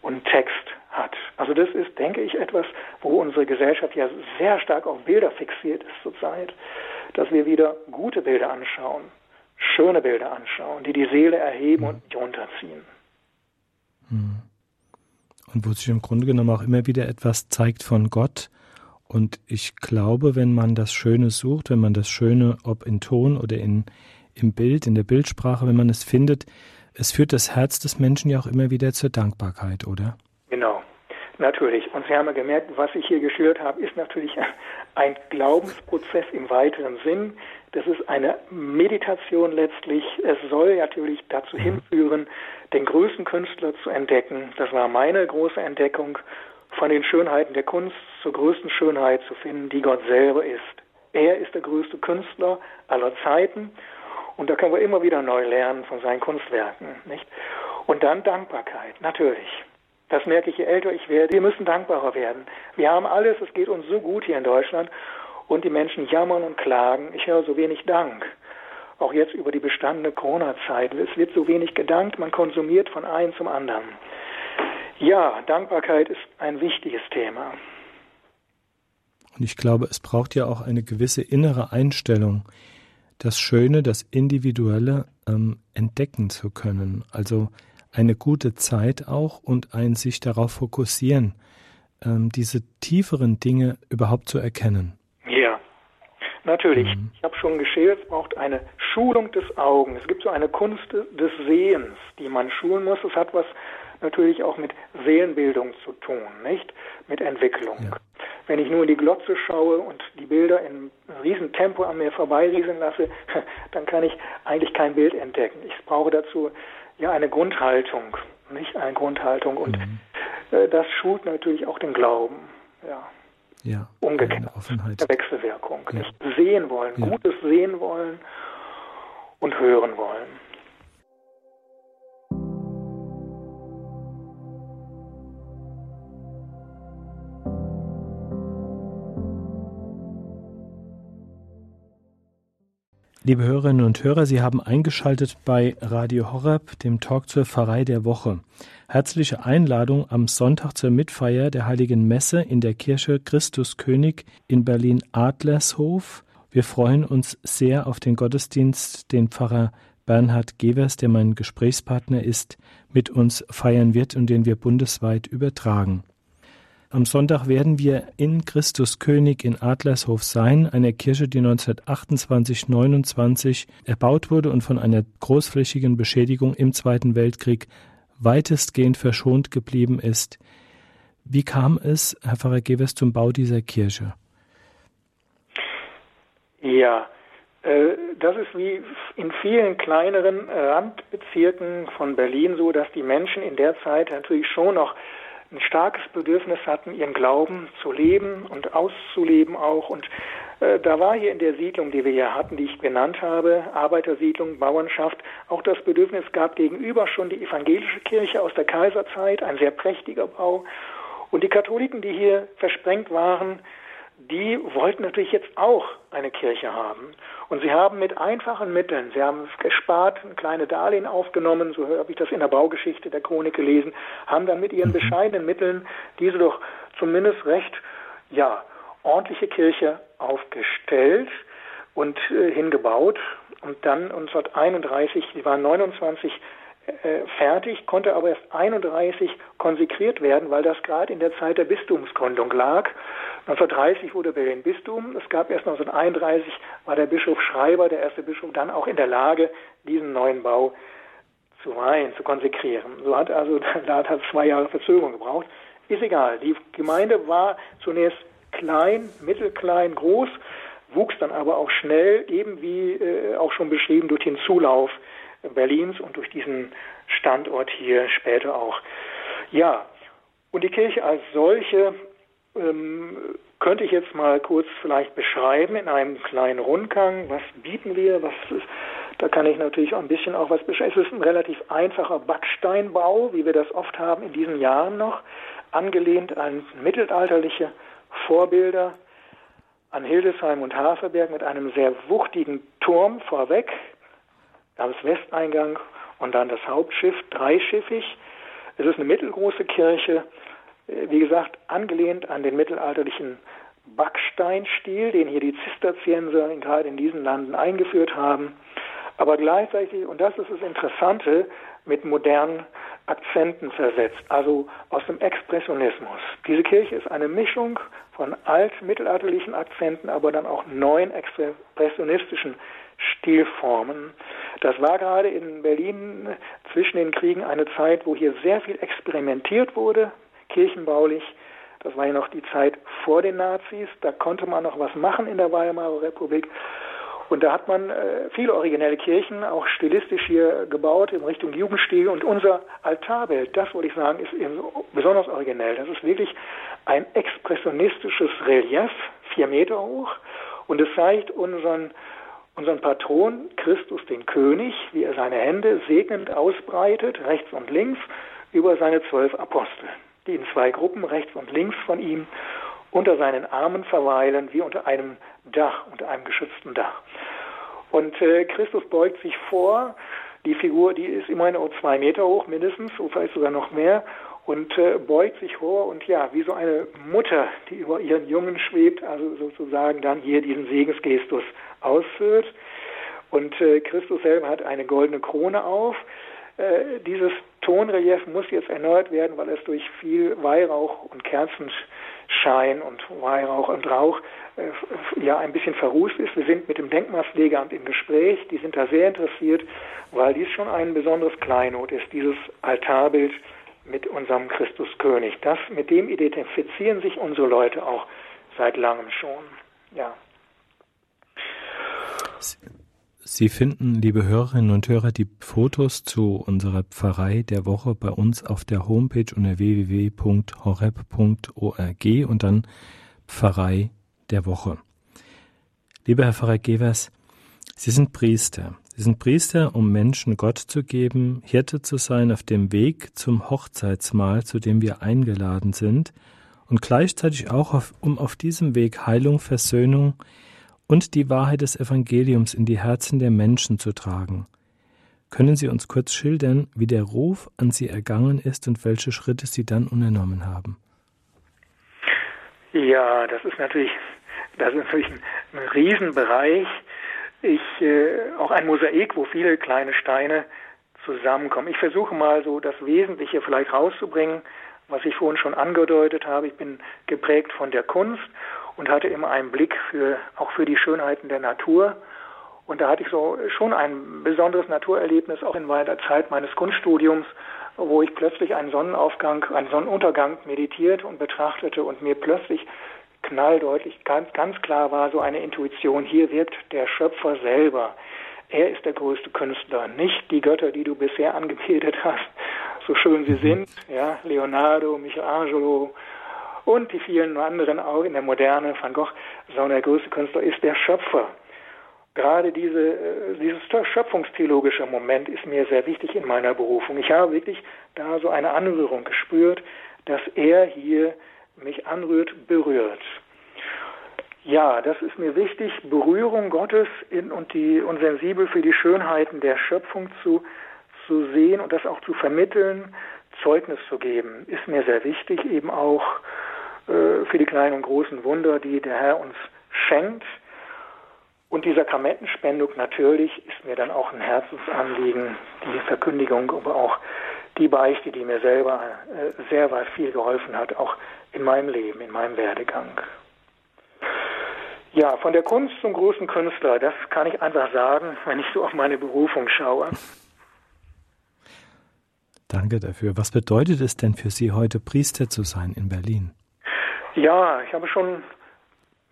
und Text hat. Also das ist, denke ich, etwas, wo unsere Gesellschaft ja sehr stark auf Bilder fixiert ist zurzeit, dass wir wieder gute Bilder anschauen, schöne Bilder anschauen, die die Seele erheben und nicht runterziehen. Hm. Und wo sich im Grunde genommen auch immer wieder etwas zeigt von Gott. Und ich glaube, wenn man das Schöne sucht, wenn man das Schöne, ob in Ton oder in, im Bild, in der Bildsprache, wenn man es findet, es führt das Herz des Menschen ja auch immer wieder zur Dankbarkeit, oder? Genau, natürlich. Und Sie haben ja gemerkt, was ich hier geschildert habe, ist natürlich ein Glaubensprozess im weiteren Sinn. Das ist eine Meditation letztlich. Es soll natürlich dazu mhm. hinführen, den größten Künstler zu entdecken. Das war meine große Entdeckung, von den Schönheiten der Kunst zur größten Schönheit zu finden, die Gott selber ist. Er ist der größte Künstler aller Zeiten und da können wir immer wieder neu lernen von seinen Kunstwerken, nicht? Und dann Dankbarkeit, natürlich. Das merke ich, je älter ich werde. Wir müssen dankbarer werden. Wir haben alles, es geht uns so gut hier in Deutschland und die Menschen jammern und klagen. Ich höre so wenig Dank. Auch jetzt über die bestandene Corona-Zeit. Es wird so wenig gedankt, man konsumiert von einem zum anderen. Ja, Dankbarkeit ist ein wichtiges Thema. Und ich glaube, es braucht ja auch eine gewisse innere Einstellung, das Schöne, das Individuelle ähm, entdecken zu können. Also eine gute Zeit auch und ein sich darauf fokussieren, ähm, diese tieferen Dinge überhaupt zu erkennen. Natürlich, mhm. ich habe schon geschildert, es braucht eine Schulung des Augen. Es gibt so eine Kunst des Sehens, die man schulen muss. Es hat was natürlich auch mit Seelenbildung zu tun, nicht? Mit Entwicklung. Ja. Wenn ich nur in die Glotze schaue und die Bilder in riesen Tempo an mir vorbeirieseln lasse, dann kann ich eigentlich kein Bild entdecken. Ich brauche dazu ja eine Grundhaltung, nicht eine Grundhaltung. Und mhm. äh, das schult natürlich auch den Glauben. Ja. Ja, Umgekehrt. Offenheit. Der Wechselwirkung. Ja. Nicht sehen wollen, ja. Gutes sehen wollen und hören wollen. Liebe Hörerinnen und Hörer, Sie haben eingeschaltet bei Radio Horeb, dem Talk zur Pfarrei der Woche. Herzliche Einladung am Sonntag zur Mitfeier der Heiligen Messe in der Kirche Christus König in Berlin Adlershof. Wir freuen uns sehr auf den Gottesdienst, den Pfarrer Bernhard Gewers, der mein Gesprächspartner ist, mit uns feiern wird und den wir bundesweit übertragen. Am Sonntag werden wir in Christus König in Adlershof sein, einer Kirche, die 1928-29 erbaut wurde und von einer großflächigen Beschädigung im Zweiten Weltkrieg weitestgehend verschont geblieben ist. Wie kam es, Herr Pfarrer Gewes, zum Bau dieser Kirche? Ja, äh, das ist wie in vielen kleineren Randbezirken von Berlin so, dass die Menschen in der Zeit natürlich schon noch ein starkes Bedürfnis hatten, ihren Glauben zu leben und auszuleben auch. Und äh, da war hier in der Siedlung, die wir hier hatten, die ich genannt habe, Arbeitersiedlung, Bauernschaft, auch das Bedürfnis gab gegenüber schon die evangelische Kirche aus der Kaiserzeit, ein sehr prächtiger Bau. Und die Katholiken, die hier versprengt waren, die wollten natürlich jetzt auch eine Kirche haben. Und sie haben mit einfachen Mitteln, sie haben gespart, kleine Darlehen aufgenommen, so habe ich das in der Baugeschichte der Chronik gelesen, haben dann mit ihren mhm. bescheidenen Mitteln diese doch zumindest recht, ja, ordentliche Kirche aufgestellt und äh, hingebaut. Und dann 1931, sie waren 29 äh, fertig, konnte aber erst 31 konsekriert werden, weil das gerade in der Zeit der Bistumsgründung lag. 1930 wurde Berlin Bistum. Es gab erst 1931 war der Bischof Schreiber, der erste Bischof, dann auch in der Lage, diesen neuen Bau zu weihen, zu konsekrieren. So hat also, da hat es zwei Jahre Verzögerung gebraucht. Ist egal. Die Gemeinde war zunächst klein, mittelklein, groß, wuchs dann aber auch schnell, eben wie äh, auch schon beschrieben, durch den Zulauf Berlins und durch diesen Standort hier später auch. Ja, und die Kirche als solche ähm, könnte ich jetzt mal kurz vielleicht beschreiben in einem kleinen Rundgang. Was bieten wir? Was ist, da kann ich natürlich auch ein bisschen auch was beschreiben. Es ist ein relativ einfacher Backsteinbau, wie wir das oft haben in diesen Jahren noch, angelehnt an mittelalterliche Vorbilder, an Hildesheim und Haferberg mit einem sehr wuchtigen Turm vorweg, das Westeingang und dann das Hauptschiff, dreischiffig. Es ist eine mittelgroße Kirche, äh, wie gesagt, angelehnt an den mittelalterlichen Backsteinstil, den hier die Zisterzienser gerade in diesen Landen eingeführt haben, aber gleichzeitig, und das ist das Interessante, mit modernen Akzenten versetzt, also aus dem Expressionismus. Diese Kirche ist eine Mischung von alt-mittelalterlichen Akzenten, aber dann auch neuen expressionistischen Stilformen. Das war gerade in Berlin zwischen den Kriegen eine Zeit, wo hier sehr viel experimentiert wurde kirchenbaulich. Das war ja noch die Zeit vor den Nazis. Da konnte man noch was machen in der Weimarer Republik. Und da hat man äh, viele originelle Kirchen, auch stilistisch hier gebaut in Richtung Jugendstil. Und unser Altarbild, das wollte ich sagen, ist eben besonders originell. Das ist wirklich ein expressionistisches Relief, vier Meter hoch. Und es zeigt unseren, unseren Patron, Christus den König, wie er seine Hände segnend ausbreitet, rechts und links, über seine zwölf Apostel die in zwei Gruppen rechts und links von ihm unter seinen Armen verweilen, wie unter einem Dach, unter einem geschützten Dach. Und äh, Christus beugt sich vor, die Figur, die ist immerhin zwei Meter hoch mindestens, vielleicht sogar noch mehr, und äh, beugt sich vor und ja, wie so eine Mutter, die über ihren Jungen schwebt, also sozusagen dann hier diesen Segensgestus ausführt. Und äh, Christus selber hat eine goldene Krone auf. Äh, dieses Tonrelief muss jetzt erneuert werden, weil es durch viel Weihrauch und Kerzenschein und Weihrauch und Rauch ja ein bisschen verrußt ist. Wir sind mit dem Denkmalpflegeamt im Gespräch. Die sind da sehr interessiert, weil dies schon ein besonderes Kleinod ist, dieses Altarbild mit unserem Christuskönig. Das, mit dem identifizieren sich unsere Leute auch seit langem schon. Ja. Sie finden, liebe Hörerinnen und Hörer, die Fotos zu unserer Pfarrei der Woche bei uns auf der Homepage unter www.horeb.org und dann Pfarrei der Woche. Lieber Herr Pfarrer Gevers, Sie sind Priester. Sie sind Priester, um Menschen Gott zu geben, Hirte zu sein auf dem Weg zum Hochzeitsmahl, zu dem wir eingeladen sind, und gleichzeitig auch, auf, um auf diesem Weg Heilung, Versöhnung und die Wahrheit des Evangeliums in die Herzen der Menschen zu tragen. Können Sie uns kurz schildern, wie der Ruf an Sie ergangen ist und welche Schritte Sie dann unternommen haben? Ja, das ist natürlich, das ist natürlich ein, ein Riesenbereich. Ich, äh, auch ein Mosaik, wo viele kleine Steine zusammenkommen. Ich versuche mal so das Wesentliche vielleicht rauszubringen, was ich vorhin schon angedeutet habe. Ich bin geprägt von der Kunst und hatte immer einen Blick für, auch für die Schönheiten der Natur. Und da hatte ich so schon ein besonderes Naturerlebnis auch in meiner Zeit meines Kunststudiums, wo ich plötzlich einen Sonnenaufgang, einen Sonnenuntergang meditiert und betrachtete und mir plötzlich knalldeutlich ganz, ganz klar war so eine Intuition, hier wirkt der Schöpfer selber. Er ist der größte Künstler, nicht die Götter, die du bisher angebetet hast, so schön sie sind, ja, Leonardo, Michelangelo und die vielen anderen auch in der Moderne, Van Gogh, sondern der größte Künstler ist der Schöpfer gerade diese, äh, dieses schöpfungstheologische Moment ist mir sehr wichtig in meiner Berufung. Ich habe wirklich da so eine Anrührung gespürt, dass er hier mich anrührt, berührt. Ja, das ist mir wichtig, Berührung Gottes in, und, die, und sensibel für die Schönheiten der Schöpfung zu, zu sehen und das auch zu vermitteln, Zeugnis zu geben, ist mir sehr wichtig, eben auch äh, für die kleinen und großen Wunder, die der Herr uns schenkt. Und die Sakramentenspendung natürlich ist mir dann auch ein Herzensanliegen, die Verkündigung, aber auch die Beichte, die mir selber äh, sehr viel geholfen hat, auch in meinem Leben, in meinem Werdegang. Ja, von der Kunst zum großen Künstler, das kann ich einfach sagen, wenn ich so auf meine Berufung schaue. Danke dafür. Was bedeutet es denn für Sie heute, Priester zu sein in Berlin? Ja, ich habe schon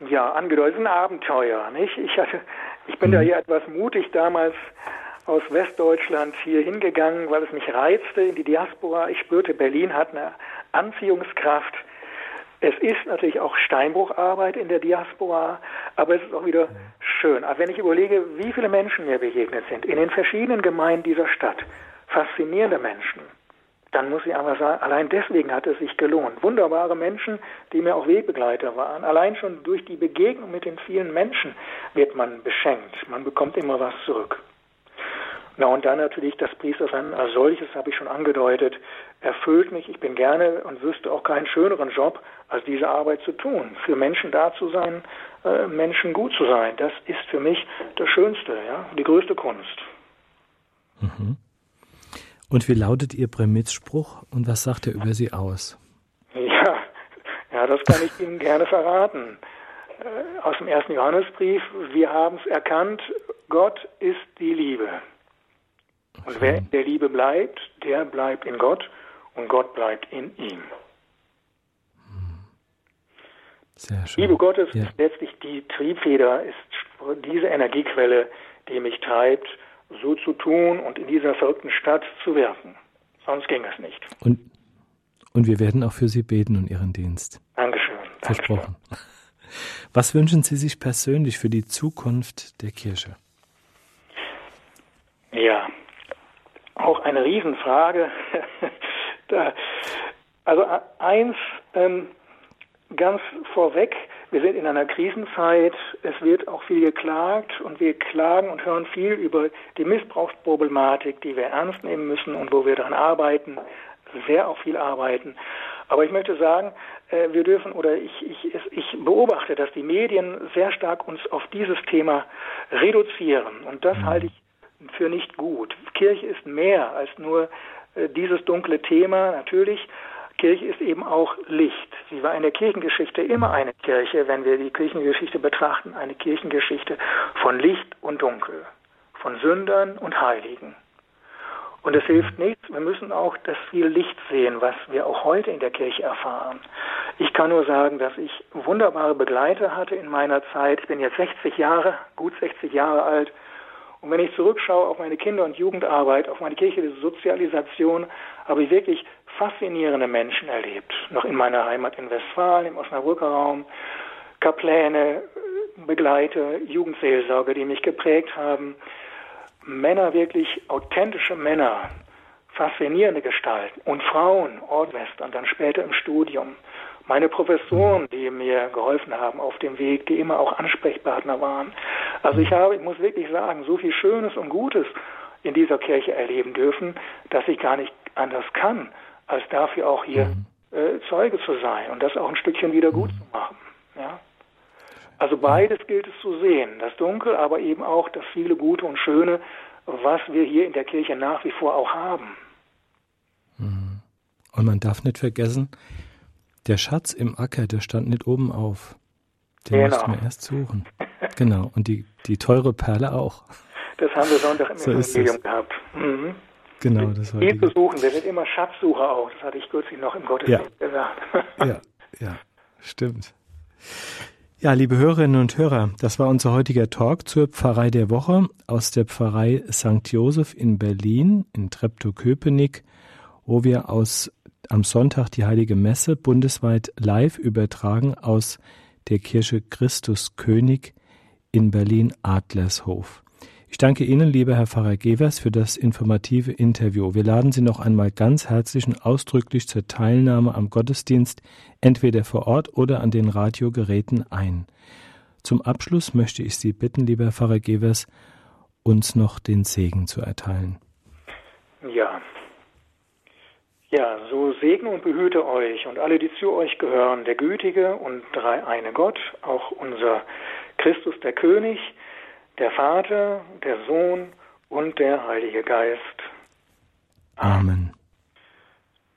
ja, angedeutet, ein Abenteuer, nicht? Ich hatte, ich bin mhm. da hier etwas mutig damals aus Westdeutschland hier hingegangen, weil es mich reizte in die Diaspora. Ich spürte, Berlin hat eine Anziehungskraft. Es ist natürlich auch Steinbrucharbeit in der Diaspora, aber es ist auch wieder schön. Aber wenn ich überlege, wie viele Menschen mir begegnet sind in den verschiedenen Gemeinden dieser Stadt, faszinierende Menschen, dann muss ich einfach sagen, allein deswegen hat es sich gelohnt. Wunderbare Menschen, die mir auch Wegbegleiter waren. Allein schon durch die Begegnung mit den vielen Menschen wird man beschenkt. Man bekommt immer was zurück. Na und dann natürlich das Priestersein als solches, habe ich schon angedeutet, erfüllt mich. Ich bin gerne und wüsste auch keinen schöneren Job, als diese Arbeit zu tun. Für Menschen da zu sein, äh, Menschen gut zu sein, das ist für mich das Schönste, ja, die größte Kunst. Mhm. Und wie lautet Ihr Prämitzspruch und was sagt er über Sie aus? Ja, ja das kann ich Ihnen gerne verraten. Äh, aus dem ersten Johannesbrief, wir haben es erkannt, Gott ist die Liebe. Und wer in der Liebe bleibt, der bleibt in Gott und Gott bleibt in ihm. Sehr schön. Liebe Gottes ja. ist letztlich die Triebfeder, ist diese Energiequelle, die mich treibt so zu tun und in dieser verrückten Stadt zu wirken. Sonst ging es nicht. Und, und wir werden auch für Sie beten und Ihren Dienst. Dankeschön. Versprochen. Was wünschen Sie sich persönlich für die Zukunft der Kirche? Ja, auch eine Riesenfrage. da, also eins ähm, ganz vorweg, wir sind in einer Krisenzeit, es wird auch viel geklagt und wir klagen und hören viel über die Missbrauchsproblematik, die wir ernst nehmen müssen und wo wir daran arbeiten, sehr auch viel arbeiten. Aber ich möchte sagen, äh, wir dürfen oder ich, ich, ich beobachte, dass die Medien sehr stark uns auf dieses Thema reduzieren und das mhm. halte ich für nicht gut. Kirche ist mehr als nur äh, dieses dunkle Thema, natürlich, Kirche ist eben auch Licht. Sie war in der Kirchengeschichte immer eine Kirche, wenn wir die Kirchengeschichte betrachten, eine Kirchengeschichte von Licht und Dunkel, von Sündern und Heiligen. Und es hilft nichts, wir müssen auch das viel Licht sehen, was wir auch heute in der Kirche erfahren. Ich kann nur sagen, dass ich wunderbare Begleiter hatte in meiner Zeit. Ich bin jetzt 60 Jahre, gut 60 Jahre alt. Und wenn ich zurückschaue auf meine Kinder- und Jugendarbeit, auf meine kirchliche Sozialisation, habe ich wirklich faszinierende Menschen erlebt. Noch in meiner Heimat in Westfalen, im Osnabrücker Raum, Kapläne, Begleiter, Jugendseelsorger, die mich geprägt haben. Männer, wirklich authentische Männer, faszinierende Gestalten und Frauen, Ordwestern, dann später im Studium. Meine Professoren, die mir geholfen haben auf dem Weg, die immer auch Ansprechpartner waren. Also ich habe, ich muss wirklich sagen, so viel Schönes und Gutes in dieser Kirche erleben dürfen, dass ich gar nicht anders kann, als dafür auch hier mhm. äh, Zeuge zu sein und das auch ein Stückchen wieder gut mhm. zu machen. Ja? Also beides gilt es zu sehen, das Dunkel, aber eben auch das viele Gute und Schöne, was wir hier in der Kirche nach wie vor auch haben. Mhm. Und man darf nicht vergessen, der Schatz im Acker, der stand nicht oben auf. Den genau. mussten wir erst suchen. Genau. Und die, die teure Perle auch. Das haben wir Sonntag im so Evangelium gehabt. Mhm. Genau, das war zu suchen. Wir sind immer Schatzsucher auch. Das hatte ich kürzlich noch im Gottesdienst ja. gesagt. ja, ja, stimmt. Ja, liebe Hörerinnen und Hörer, das war unser heutiger Talk zur Pfarrei der Woche aus der Pfarrei St. Joseph in Berlin, in Treptow-Köpenick, wo wir aus am Sonntag die Heilige Messe bundesweit live übertragen aus der Kirche Christus König in Berlin Adlershof. Ich danke Ihnen, lieber Herr Pfarrer Gevers, für das informative Interview. Wir laden Sie noch einmal ganz herzlich und ausdrücklich zur Teilnahme am Gottesdienst, entweder vor Ort oder an den Radiogeräten ein. Zum Abschluss möchte ich Sie bitten, lieber Pfarrer Gevers, uns noch den Segen zu erteilen. Ja, ja, so segne und behüte euch und alle, die zu euch gehören, der gütige und dreieine Gott, auch unser Christus der König, der Vater, der Sohn und der Heilige Geist. Amen.